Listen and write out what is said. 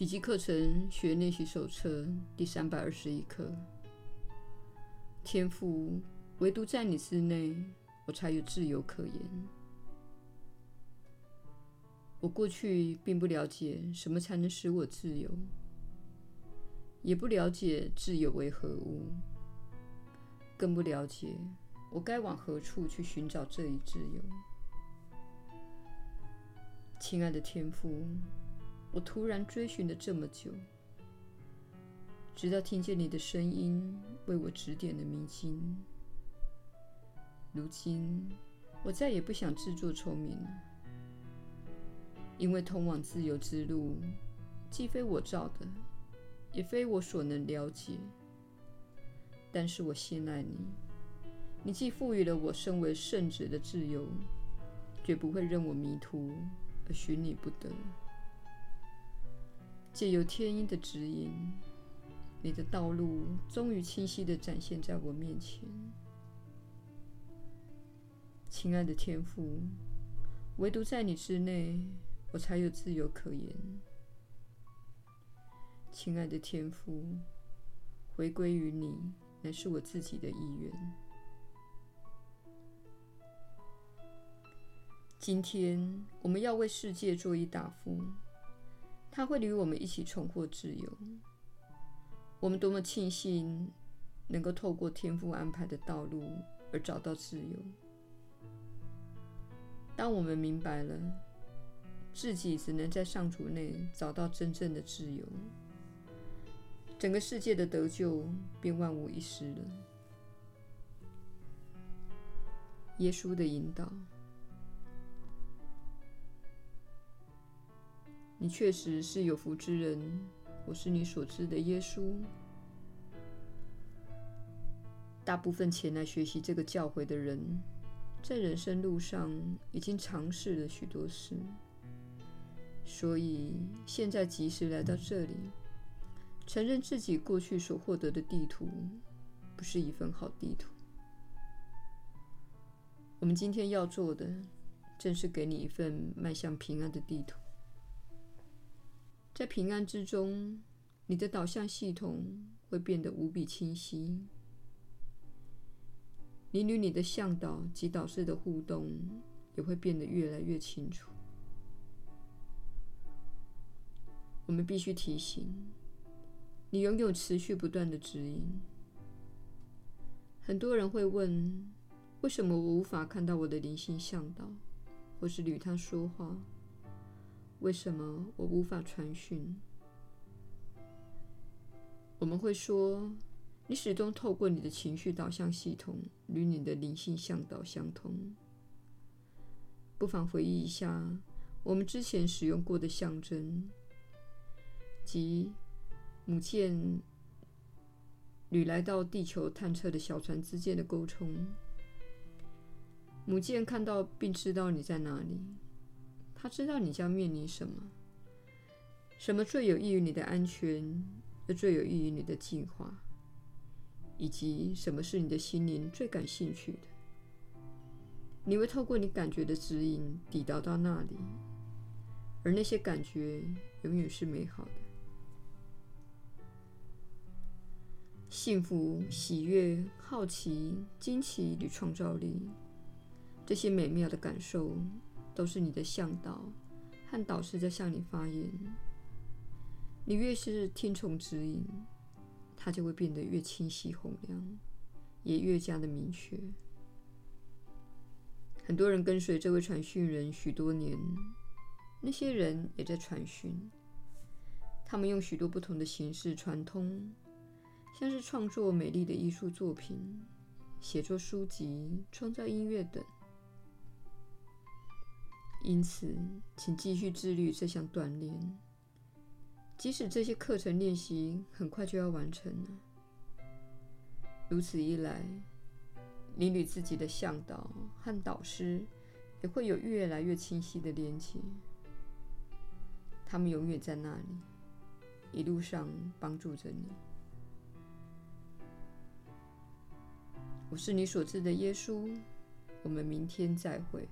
奇迹课程学练习手册第三百二十一课：天赋，唯独在你之内，我才有自由可言。我过去并不了解什么才能使我自由，也不了解自由为何物，更不了解我该往何处去寻找这一自由。亲爱的天赋，我突然追寻了这么久，直到听见你的声音为我指点了迷津。如今，我再也不想自作聪明了，因为通往自由之路既非我造的，也非我所能了解。但是我信赖你，你既赋予了我身为圣子的自由，绝不会任我迷途而。寻你不得，借由天音的指引，你的道路终于清晰地展现在我面前。亲爱的天父，唯独在你之内，我才有自由可言。亲爱的天父，回归于你，乃是我自己的意愿。今天我们要为世界做一答复，他会与我们一起重获自由。我们多么庆幸能够透过天父安排的道路而找到自由。当我们明白了自己只能在上主内找到真正的自由，整个世界的得救便万无一失了。耶稣的引导。你确实是有福之人，我是你所知的耶稣。大部分前来学习这个教诲的人，在人生路上已经尝试了许多事，所以现在及时来到这里，承认自己过去所获得的地图不是一份好地图。我们今天要做的，正是给你一份迈向平安的地图。在平安之中，你的导向系统会变得无比清晰。你与你的向导及导师的互动也会变得越来越清楚。我们必须提醒你，拥有持续不断的指引。很多人会问：为什么我无法看到我的灵性向导，或是与他说话？为什么我无法传讯？我们会说，你始终透过你的情绪导向系统与你的灵性向导相通。不妨回忆一下我们之前使用过的象征，即母舰与来到地球探测的小船之间的沟通。母舰看到并知道你在哪里。他知道你将面临什么，什么最有益于你的安全，又最有益于你的进化，以及什么是你的心灵最感兴趣的。你会透过你感觉的指引抵达到那里，而那些感觉永远是美好的。幸福、喜悦、好奇、惊奇与创造力，这些美妙的感受。都是你的向导和导师在向你发言。你越是听从指引，它就会变得越清晰洪亮，也越加的明确。很多人跟随这位传讯人许多年，那些人也在传讯。他们用许多不同的形式传通，像是创作美丽的艺术作品、写作书籍、创造音乐等。因此，请继续自律这项锻炼。即使这些课程练习很快就要完成了，如此一来，你与自己的向导和导师也会有越来越清晰的连接。他们永远在那里，一路上帮助着你。我是你所知的耶稣。我们明天再会。